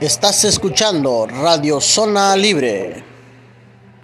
Estás escuchando Radio Zona Libre.